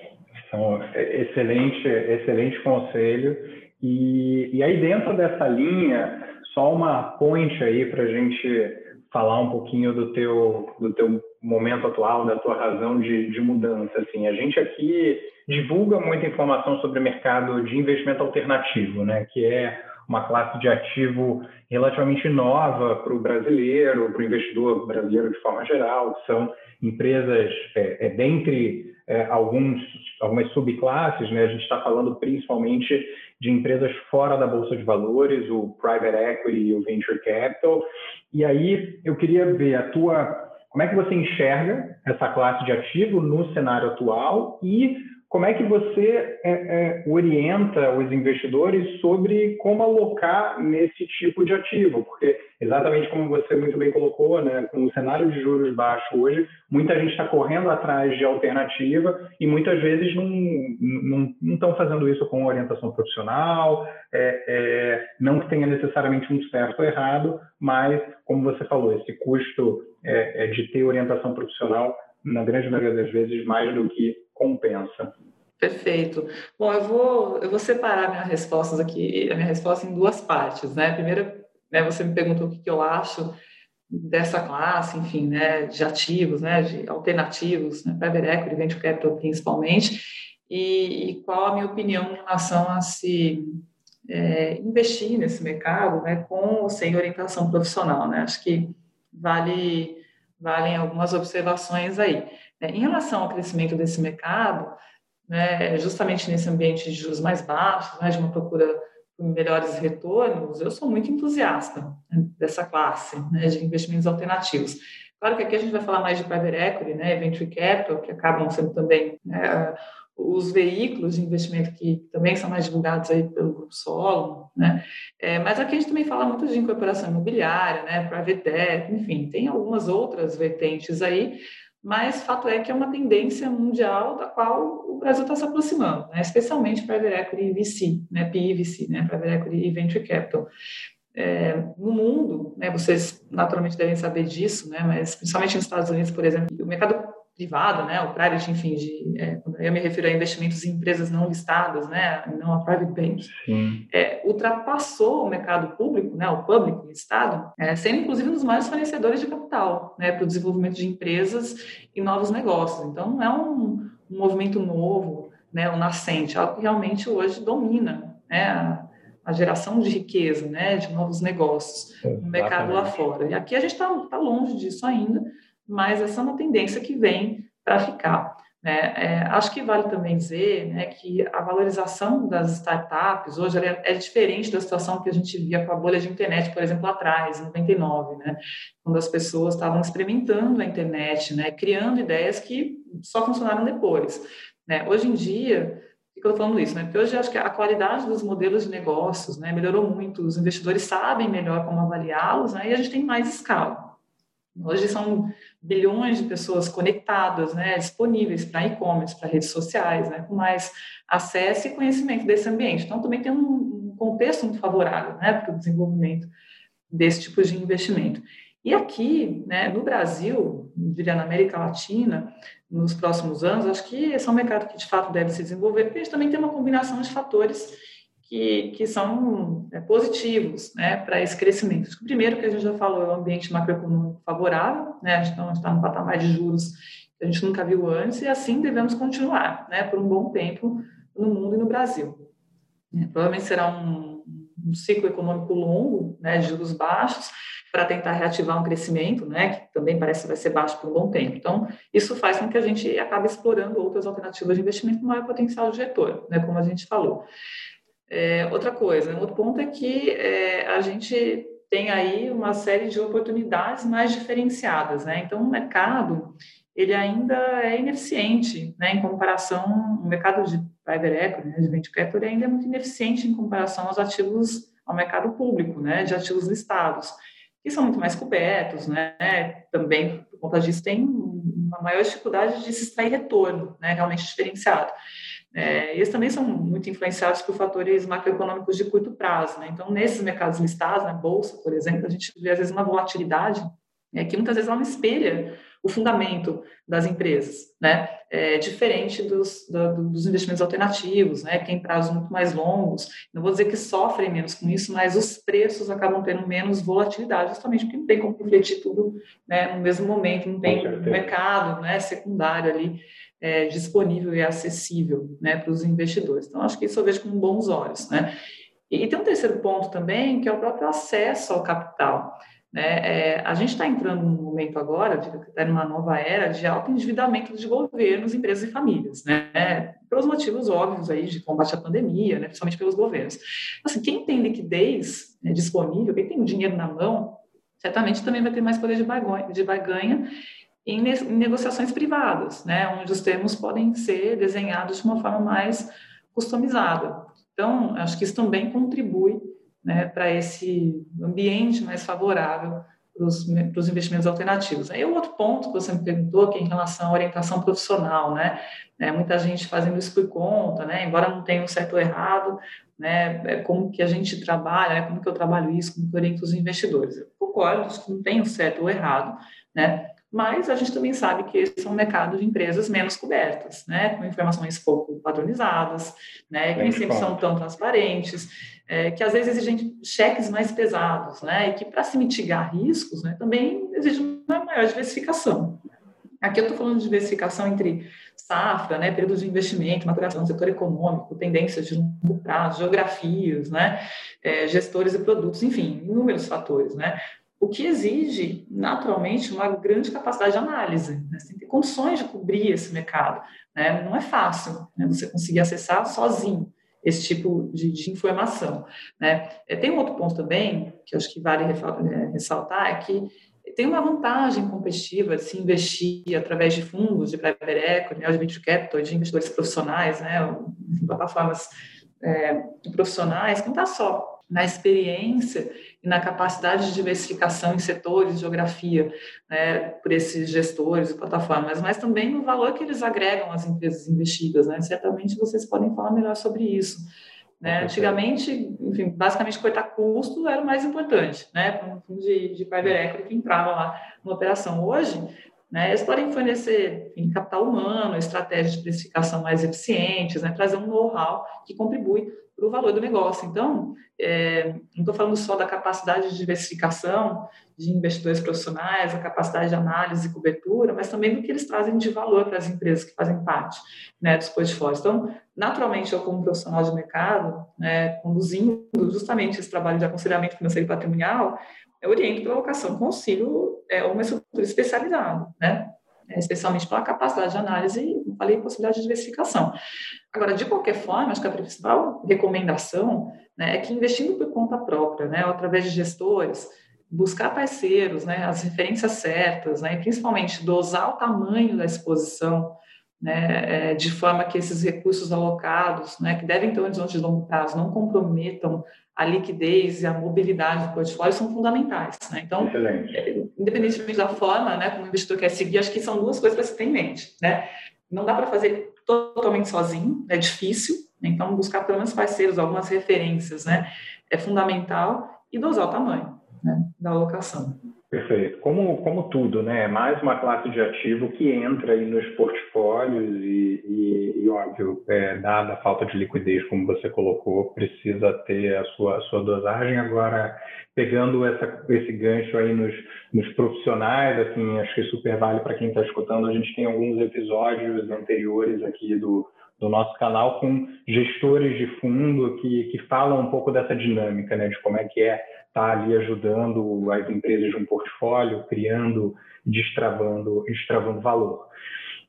Então, excelente, excelente conselho. E, e aí dentro dessa linha, só uma ponte aí para a gente falar um pouquinho do teu, do teu momento atual, da tua razão de, de mudança. Assim, a gente aqui divulga muita informação sobre o mercado de investimento alternativo, né? Que é uma classe de ativo relativamente nova para o brasileiro, para o investidor brasileiro de forma geral, são empresas é, é, dentre é, alguns, algumas subclasses, né? a gente está falando principalmente de empresas fora da Bolsa de Valores, o Private Equity e o Venture Capital. E aí eu queria ver a tua, como é que você enxerga essa classe de ativo no cenário atual e como é que você é, é, orienta os investidores sobre como alocar nesse tipo de ativo? Porque, exatamente como você muito bem colocou, né, com o cenário de juros baixo hoje, muita gente está correndo atrás de alternativa e muitas vezes não estão fazendo isso com orientação profissional, é, é, não que tenha necessariamente um certo ou errado, mas, como você falou, esse custo é, é, de ter orientação profissional, na grande maioria das vezes, mais do que compensa. Perfeito. Bom, eu vou, eu vou separar minhas respostas aqui, a minha resposta em duas partes, né? Primeiro, né, você me perguntou o que, que eu acho dessa classe, enfim, né, de ativos, né, de alternativos, né, private equity, venture capital principalmente, e, e qual a minha opinião em relação a se é, investir nesse mercado, né, com ou sem orientação profissional, né? Acho que vale valem algumas observações aí. Né? Em relação ao crescimento desse mercado, né, justamente nesse ambiente de juros mais baixos, né, de uma procura por melhores retornos, eu sou muito entusiasta né, dessa classe né, de investimentos alternativos. Claro que aqui a gente vai falar mais de private equity, né, venture capital, que acabam sendo também né, os veículos de investimento que também são mais divulgados aí pelo Grupo Solo, né? É, mas aqui a gente também fala muito de incorporação imobiliária, né? Private debt, enfim, tem algumas outras vertentes aí, mas fato é que é uma tendência mundial da qual o Brasil está se aproximando, né? especialmente Private Equity e VC, né? PI VC, né? Private Equity e Venture Capital. É, no mundo, né, vocês naturalmente devem saber disso, né, mas principalmente nos Estados Unidos, por exemplo, o mercado privado, né, o private, enfim, de, é, eu me refiro a investimentos em empresas não listadas, né, não a private bank, é, ultrapassou o mercado público, né, o público, o Estado, é, sendo inclusive um dos maiores fornecedores de capital, né, para o desenvolvimento de empresas e novos negócios. Então, não é um, um movimento novo, né, um nascente, algo que realmente hoje domina, né, a, a geração de riqueza, né, de novos negócios no mercado lá fora. E aqui a gente está tá longe disso ainda, mas essa é uma tendência que vem para ficar. Né? É, acho que vale também dizer né, que a valorização das startups hoje é, é, diferente da situação que a gente via com a bolha de internet, por exemplo, atrás, em 99, né, quando as pessoas estavam experimentando a internet, né, criando ideias que só funcionaram depois. Né? Hoje em dia, que eu estou falando isso? Né? Porque hoje acho que a qualidade dos modelos de negócios né, melhorou muito, os investidores sabem melhor como avaliá-los né, e a gente tem mais escala. Hoje são bilhões de pessoas conectadas, né, disponíveis para e-commerce, para redes sociais, né, com mais acesso e conhecimento desse ambiente. Então, também tem um, contexto muito favorável né, para o desenvolvimento desse tipo de investimento. E aqui, né, no Brasil, diria na América Latina, nos próximos anos, acho que esse é um mercado que de fato deve se desenvolver, porque a gente também tem uma combinação de fatores que, que são é, positivos né, para esse crescimento. O primeiro que a gente já falou é o ambiente macroeconômico favorável, né, a gente está num patamar de juros que a gente nunca viu antes, e assim devemos continuar né, por um bom tempo no mundo e no Brasil. É, provavelmente será um, um, ciclo econômico longo, né, de juros baixos, para tentar reativar um crescimento, né, que também parece que vai ser baixo por um bom tempo. Então, isso faz com que a gente acabe explorando outras alternativas de investimento com maior potencial de retorno, né, como a gente falou. É, outra coisa, outro ponto é que é, a gente tem aí uma série de oportunidades mais diferenciadas, né? Então, o mercado ele ainda é ineficiente, né? Em comparação, o mercado de private equity, né, de venture capital, ainda é muito ineficiente em comparação aos ativos, ao mercado público, né? De ativos listados, que são muito mais cobertos, né? Também, por conta disso, tem uma maior dificuldade de se extrair retorno, né? Realmente diferenciado. É, eles também são muito influenciados por fatores macroeconômicos de curto prazo. Né? Então, nesses mercados listados, na bolsa, por exemplo, a gente vê às vezes uma volatilidade é, que muitas vezes ela não espelha o fundamento das empresas, né? É diferente dos, do, dos investimentos alternativos, né? Que tem prazos muito mais longos. Não vou dizer que sofrem menos com isso, mas os preços acabam tendo menos volatilidade, justamente porque não tem como refletir tudo né, no mesmo momento, não tem mercado né, secundário ali é, disponível e acessível né, para os investidores. Então, acho que isso eu vejo com bons olhos. Né? E, e tem um terceiro ponto também, que é o próprio acesso ao capital. Né? É, a gente está entrando num momento agora, de está numa nova era de alto endividamento de governos, empresas e famílias, né? pelos motivos óbvios aí de combate à pandemia, né? principalmente pelos governos. Assim, quem tem liquidez né, disponível, quem tem o dinheiro na mão, certamente também vai ter mais poder de barganha, de barganha em, em negociações privadas, né? onde os termos podem ser desenhados de uma forma mais customizada. Então, acho que isso também contribui né, para esse ambiente mais favorável para os investimentos alternativos. Aí o outro ponto que você me perguntou, que é em relação à orientação profissional, né? É, muita gente fazendo isso por conta, né? Embora não tenha um certo ou errado, né? É como que a gente trabalha, né? como que eu trabalho isso, como que eu oriento os investidores. Eu concordo que não tem um certo ou errado, né? Mas a gente também sabe que esse é um mercado de empresas menos cobertas, né? Com informações pouco padronizadas, né? Que nem sempre são tão transparentes, é, que às vezes exigem cheques mais pesados, né? E que para se mitigar riscos, né? Também exige uma maior diversificação. Aqui eu estou falando de diversificação entre safra, né, períodos de investimento, maturação, setor econômico, tendências de longo prazo, geografias, né, é, gestores e produtos, enfim, inúmeros fatores, né o que exige, naturalmente, uma grande capacidade de análise. Né? Você tem que ter condições de cobrir esse mercado. Né? Não é fácil né? você conseguir acessar sozinho esse tipo de, de informação. Né? É, tem um outro ponto também, que acho que vale é, ressaltar, é que tem uma vantagem competitiva de se investir através de fundos de private equity, né, de venture capital, de investidores profissionais, né, plataformas é, profissionais, que não está só na experiência e na capacidade de diversificação em setores, geografia, né, por esses gestores e plataformas, mas também no valor que eles agregam às empresas investidas. Né? Certamente vocês podem falar melhor sobre isso. Né? Antigamente, enfim, basicamente cortar custo era o mais importante, né? Para um fundo de, de private equity que entrava lá na operação. Hoje, né, eles podem fornecer enfim, capital humano, estratégias de precificação mais eficientes, né, trazer um know-how que contribui para o valor do negócio. Então, é, não estou falando só da capacidade de diversificação de investidores profissionais, a capacidade de análise e cobertura, mas também do que eles trazem de valor para as empresas que fazem parte né, dos portfólios. Então, naturalmente, eu, como profissional de mercado, né, conduzindo justamente esse trabalho de aconselhamento financeiro e patrimonial, eu oriento pela alocação com auxílio é, uma estrutura especializada, né? É, especialmente pela capacidade de análise e, falei, possibilidade de diversificação. Agora, de qualquer forma, acho que a principal recomendação né, é que investindo por conta própria, né, através de gestores, buscar parceiros, né, as referências certas, né, e principalmente dosar o tamanho da exposição, né, é, de forma que esses recursos alocados, né, que devem ter um horizonte de longo prazo, não comprometam a liquidez e a mobilidade do portfólio são fundamentais. Né? Então, é, independentemente da forma né, como o investidor quer seguir, acho que são duas coisas para se ter em mente. Né? Não dá para fazer totalmente sozinho, é difícil, né? então buscar pelo menos parceiros, algumas referências, né, é fundamental e dosar o tamanho né, da alocação. Perfeito. Como, como tudo, né? É mais uma classe de ativo que entra aí nos portfólios e, e, e óbvio, é, dada a falta de liquidez, como você colocou, precisa ter a sua, a sua dosagem. Agora, pegando essa, esse gancho aí nos, nos profissionais, assim, acho que super vale para quem está escutando. A gente tem alguns episódios anteriores aqui do, do nosso canal com gestores de fundo que, que falam um pouco dessa dinâmica, né? De como é que é está ali ajudando as empresas de um portfólio, criando, destravando, destravando valor.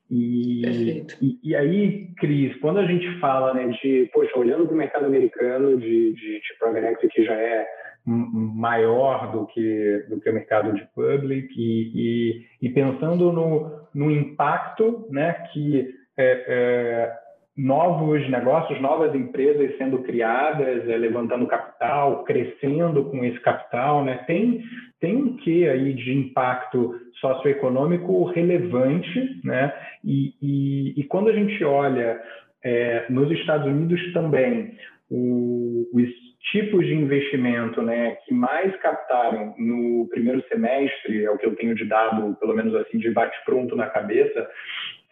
E, e, e, aí, Cris, quando a gente fala né, de, poxa, olhando para o mercado americano de, de, de private que já é maior do que, do que o mercado de public, e, e, e pensando no, no impacto né, que é, é, novos negócios, novas empresas sendo criadas, é, levantando capital, crescendo com esse capital, né? Tem tem um quê aí de impacto socioeconômico relevante, né? E, e, e quando a gente olha é, nos Estados Unidos também o, os tipos de investimento, né, que mais captaram no primeiro semestre, é o que eu tenho de dado, pelo menos assim de bate pronto na cabeça,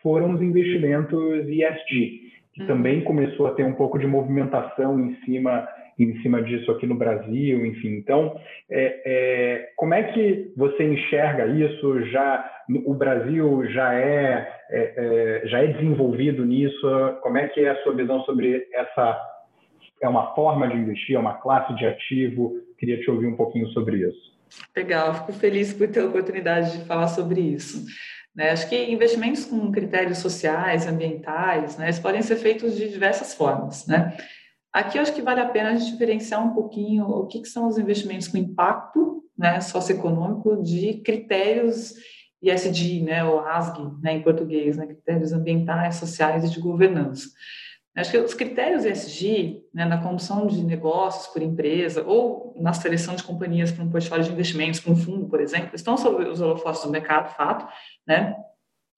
foram os investimentos ESG que também começou a ter um pouco de movimentação em cima em cima disso aqui no Brasil, enfim. Então, é, é, como é que você enxerga isso? Já o Brasil já é, é, é, já é desenvolvido nisso? Como é que é a sua visão sobre essa É uma forma de investir? É uma classe de ativo? Queria te ouvir um pouquinho sobre isso. Legal, fico feliz por ter a oportunidade de falar sobre isso. Né? Acho que investimentos com critérios sociais, ambientais, né, eles podem ser feitos de diversas formas. Né? Aqui eu acho que vale a pena a gente diferenciar um pouquinho o que, que são os investimentos com impacto né, socioeconômico de critérios ISD, né, ou ASG, né, em português, né, critérios ambientais, sociais e de governança. Acho que os critérios ESG, né, na condução de negócios por empresa ou na seleção de companhias para um portfólio de investimentos, para um fundo, por exemplo, estão sob os holofotes do mercado, fato, né,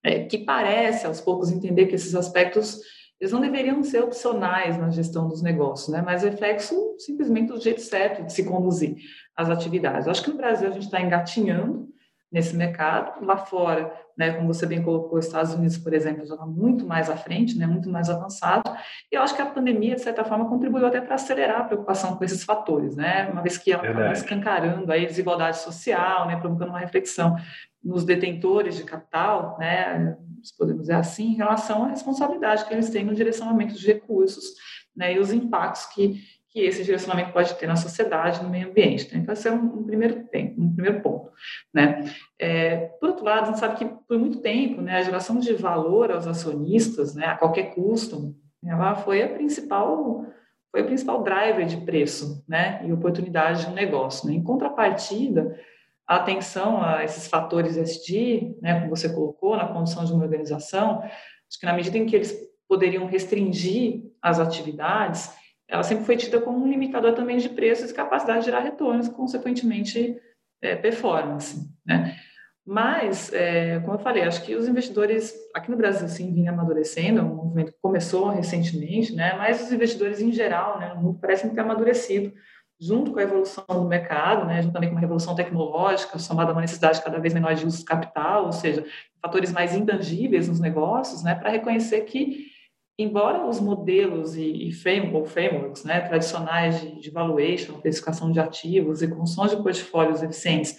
é, que parece, aos poucos, entender que esses aspectos eles não deveriam ser opcionais na gestão dos negócios, né, mas reflexo simplesmente do jeito certo de se conduzir as atividades. Acho que no Brasil a gente está engatinhando nesse mercado. Lá fora, né, como você bem colocou, os Estados Unidos, por exemplo, já está muito mais à frente, né, muito mais avançado. E eu acho que a pandemia, de certa forma, contribuiu até para acelerar a preocupação com esses fatores, né, uma vez que ela está escancarando a desigualdade social, né, provocando uma reflexão nos detentores de capital, né, se podemos dizer assim, em relação à responsabilidade que eles têm no direcionamento de recursos né, e os impactos que que esse direcionamento pode ter na sociedade, no meio ambiente. Né? Então, esse é um, um, primeiro tempo, um primeiro ponto. Né? É, por outro lado, a gente sabe que por muito tempo, né, a geração de valor aos acionistas, né, a qualquer custo, ela foi a principal foi o principal driver de preço, né, e oportunidade de um negócio. Né? Em contrapartida, a atenção a esses fatores SD, né, como você colocou, na condução de uma organização, acho que na medida em que eles poderiam restringir as atividades, ela sempre foi tida como um limitador também de preços e capacidade de gerar retornos, consequentemente é, performance. Né? Mas, é, como eu falei, acho que os investidores aqui no Brasil sim vinham amadurecendo, é um movimento que começou recentemente, né? mas os investidores em geral né, no mundo parecem ter amadurecido junto com a evolução do mercado, né, junto também com uma revolução tecnológica, somada a uma necessidade cada vez menor de uso de capital, ou seja, fatores mais intangíveis nos negócios, né, para reconhecer que embora os modelos e, e frameworks né, tradicionais de, de valuation, precificação de ativos e construção de portfólios eficientes,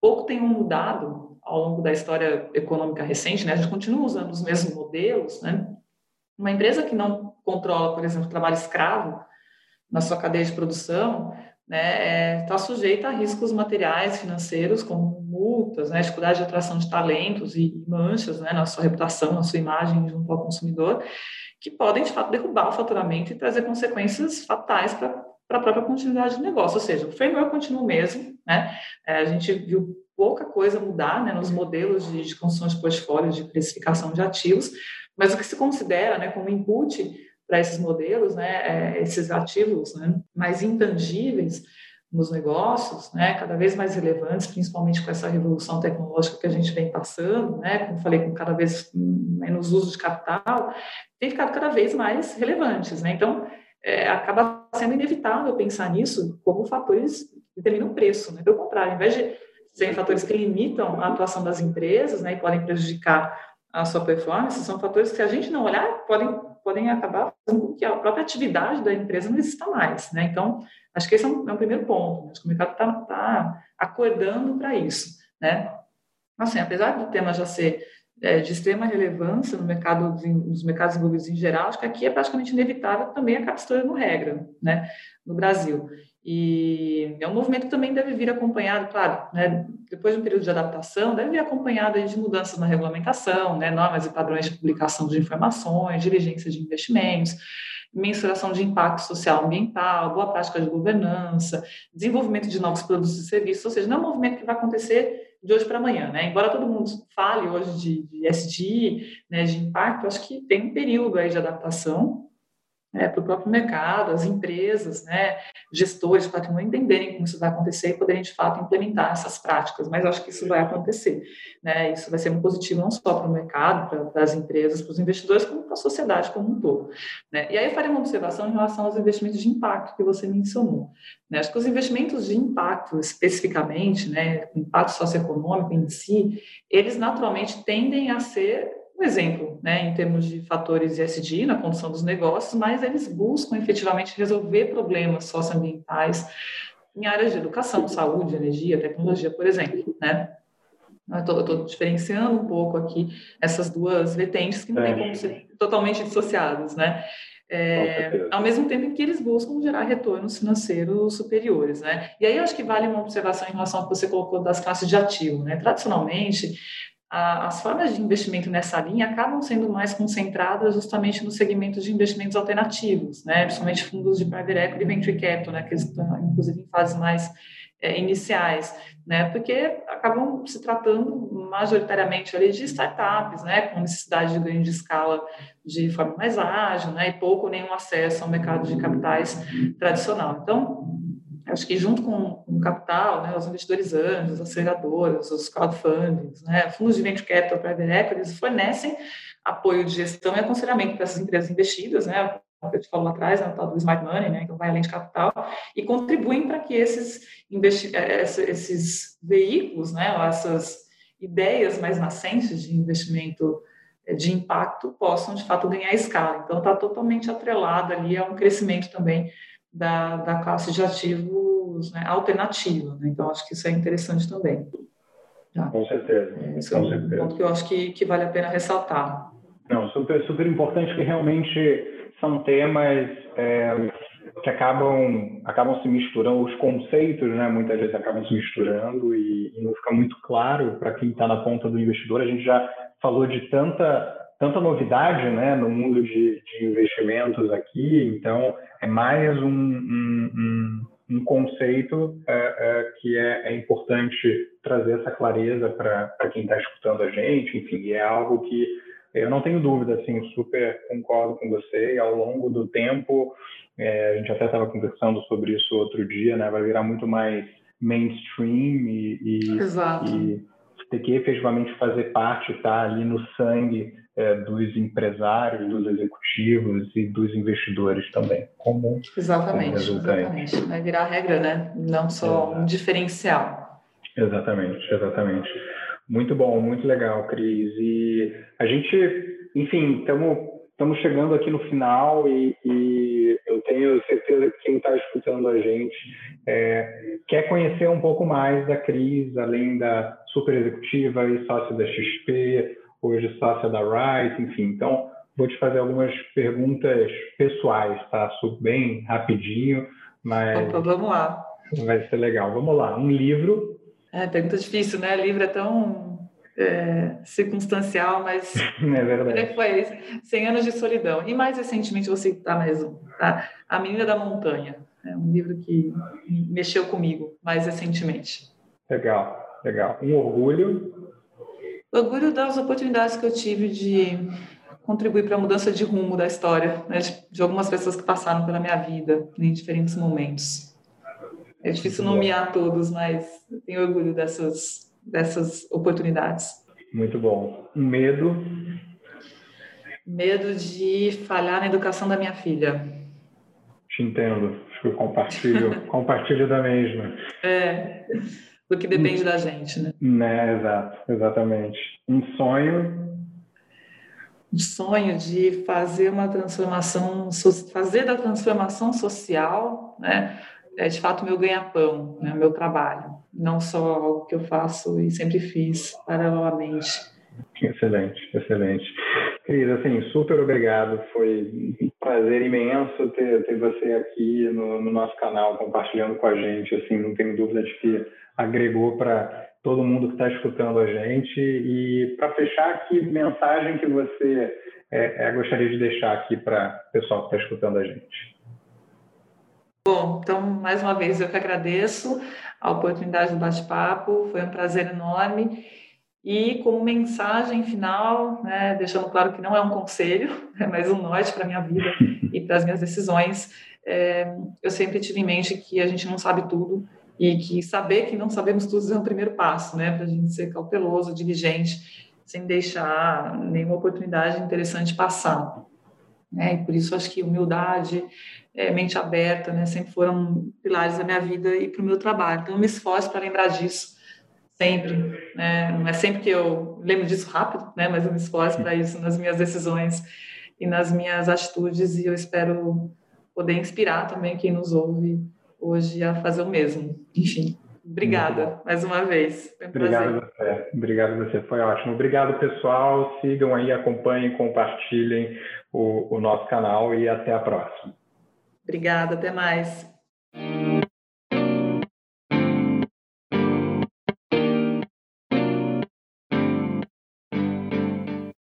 pouco tenham mudado ao longo da história econômica recente, né, a gente continua usando os mesmos modelos, né, uma empresa que não controla, por exemplo, trabalho escravo na sua cadeia de produção, está né, é, tá sujeita a riscos materiais, financeiros, como multas, né, dificuldade de atração de talentos e manchas né, na sua reputação, na sua imagem junto ao consumidor, que podem, de fato, derrubar o faturamento e trazer consequências fatais para a própria continuidade do negócio. Ou seja, o framework continua o mesmo, né? É, a gente viu pouca coisa mudar né, nos modelos de, de construção de portfólios, de precificação de ativos, mas o que se considera né, como input para esses modelos, né, é, esses ativos né, mais intangíveis, nos negócios, né, cada vez mais relevantes, principalmente com essa revolução tecnológica que a gente vem passando, né, como falei, com cada vez menos uso de capital, tem ficado cada vez mais relevantes, né? Então, é, acaba sendo inevitável pensar nisso como fatores que determinam o preço, né? Pelo contrário, ao invés de serem fatores que limitam a atuação das empresas, né, e podem prejudicar a sua performance, são fatores que, se a gente não olhar, podem podem acabar fazendo com que a própria atividade da empresa não exista mais, né? Então, acho que esse é um, é um primeiro ponto. Né? O mercado está tá acordando para isso, né? Assim, apesar do tema já ser é, de extrema relevância no mercado, nos mercados envolvidos em geral, acho que aqui é praticamente inevitável também a história no regra, né? No Brasil. E é um movimento que também deve vir acompanhado, claro, né, depois de um período de adaptação, deve vir acompanhado de mudanças na regulamentação, né, normas e padrões de publicação de informações, diligência de investimentos, mensuração de impacto social ambiental, boa prática de governança, desenvolvimento de novos produtos e serviços, ou seja, não é um movimento que vai acontecer de hoje para amanhã, né? Embora todo mundo fale hoje de, de SD, né, de impacto, acho que tem um período aí de adaptação, é, para o próprio mercado, as empresas, né, gestores de patrimônio entenderem como isso vai acontecer e poderem de fato implementar essas práticas. Mas acho que isso vai acontecer, né? Isso vai ser muito positivo não só para o mercado, para, as empresas, para os investidores, como para a sociedade como um todo. Né? E aí eu uma observação em relação aos investimentos de impacto que você mencionou. Né? Acho que os investimentos de impacto, especificamente, né, impacto socioeconômico em si, eles naturalmente tendem a ser um exemplo, né, em termos de fatores ESG na condução dos negócios, mas eles buscam efetivamente resolver problemas socioambientais em áreas de educação, saúde, energia, tecnologia, por exemplo, né? Estou diferenciando um pouco aqui essas duas vertentes que não é. tem como ser totalmente dissociadas, né? É, ao mesmo tempo em que eles buscam gerar retornos financeiros superiores, né? E aí eu acho que vale uma observação em relação ao que você colocou das classes de ativo, né? Tradicionalmente, as formas de investimento nessa linha acabam sendo mais concentradas justamente nos segmentos de investimentos alternativos, né? Principalmente fundos de private equity e venture capital, né? Que estão, inclusive, em fases mais é, iniciais, né? Porque acabam se tratando majoritariamente ali de startups, né? Com necessidade de ganho de escala de forma mais ágil, né? E pouco nenhum acesso ao mercado de capitais tradicional. Então, acho que junto com, o capital, né, os investidores anjos, as aceleradoras, os crowdfundings, né, fundos de venture capital, private equity, fornecem apoio de gestão e aconselhamento para essas empresas investidas, né, que eu te falo lá atrás, né, o tal do smart money, né, então vai além de capital, e contribuem para que esses, eh, esses veículos, né, essas ideias mais nascentes de investimento eh, de impacto possam, de fato, ganhar escala. Então, está totalmente atrelado ali a um crescimento também da, da classe de ativos né, alternativa. Né? Então, acho que isso é interessante também. Tá? Com certeza. É, esse é um certeza. ponto que eu acho que, que vale a pena ressaltar. Não, super, super importante que realmente são temas é, que acabam, acabam se misturando, os conceitos, né, muitas vezes acabam se misturando e, e não fica muito claro para quem está na ponta do investidor. A gente já falou de tanta, tanta novidade né, no mundo de, de investimentos aqui, então é mais um, um, um, um conceito é, é, que é, é, importante trazer essa clareza para quem está escutando a gente, enfim, é algo que eu não tenho dúvida, assim, super concordo com você. E ao longo do tempo, é, a gente até estava conversando sobre isso outro dia, né? Vai virar muito mais mainstream e, e, e ter que efetivamente fazer parte, tá ali no sangue é, dos empresários, dos executivos e dos investidores também. Como, exatamente, como exatamente. Vai virar regra, né? Não só Exato. um diferencial. Exatamente, exatamente. Muito bom, muito legal, Cris. E a gente, enfim, estamos chegando aqui no final e, e, eu tenho certeza que quem está escutando a gente é, quer conhecer um pouco mais da Cris, além da super executiva e sócia da XP, hoje sócia da Rice, enfim. Então, vou te fazer algumas perguntas pessoais, tá? Bem rapidinho, mas. Opa, vamos lá. Vai ser legal. Vamos lá. Um livro é, pergunta difícil, né? Livro é tão é, circunstancial, mas. É verdade. É foi 100 anos de solidão. E mais recentemente, vou citar mais um, tá? A Menina da Montanha. É um livro que mexeu comigo mais recentemente. Legal, legal. Um orgulho. Orgulho das oportunidades que eu tive de contribuir para a mudança de rumo da história, né? de, algumas pessoas que passaram pela minha vida em diferentes momentos. É difícil nomear todos, mas tenho orgulho dessas, dessas oportunidades. Muito bom. Medo? Medo de falhar na educação da minha filha. Te entendo. Acho que eu compartilho, compartilho da mesma. É, do que depende da gente, né? Né, exato, exatamente. Um sonho? Um sonho de fazer uma transformação, fazer da transformação social, né? é de fato meu ganha-pão, né, meu trabalho, não só algo que eu faço e sempre fiz paralelamente. Excelente, excelente. Cris, assim, super obrigado. Foi um prazer imenso ter, ter você aqui no, no, nosso canal compartilhando com a gente. Assim, não tenho dúvida de que agregou para todo mundo que está escutando a gente. E para fechar, que mensagem que você é, é, gostaria de deixar aqui para o pessoal que está escutando a gente? Bom, então, mais uma vez, eu que agradeço a oportunidade do bate-papo, foi um prazer enorme. E como mensagem final, né, deixando claro que não é um conselho, é mais um norte para a minha vida e para as minhas decisões, é, eu sempre tive em mente que a gente não sabe tudo e que saber que não sabemos tudo é o primeiro passo, né, para a gente ser cauteloso, diligente, sem deixar nenhuma oportunidade interessante passar. Né, e por isso acho que humildade, é, mente aberta, né? Sempre foram pilares da minha vida e para o meu trabalho. Então, eu me esforço para lembrar disso sempre, né? Não é sempre que eu lembro disso rápido, né? Mas eu me esforço para isso nas minhas decisões e nas minhas atitudes e eu espero poder inspirar também quem nos ouve hoje a fazer o mesmo. Enfim, Obrigada mais uma vez. Um Obrigado prazer. você. Obrigado você. Foi ótimo. Obrigado, pessoal. Sigam aí, acompanhem, compartilhem o, o nosso canal e até a próxima. Obrigada, até mais.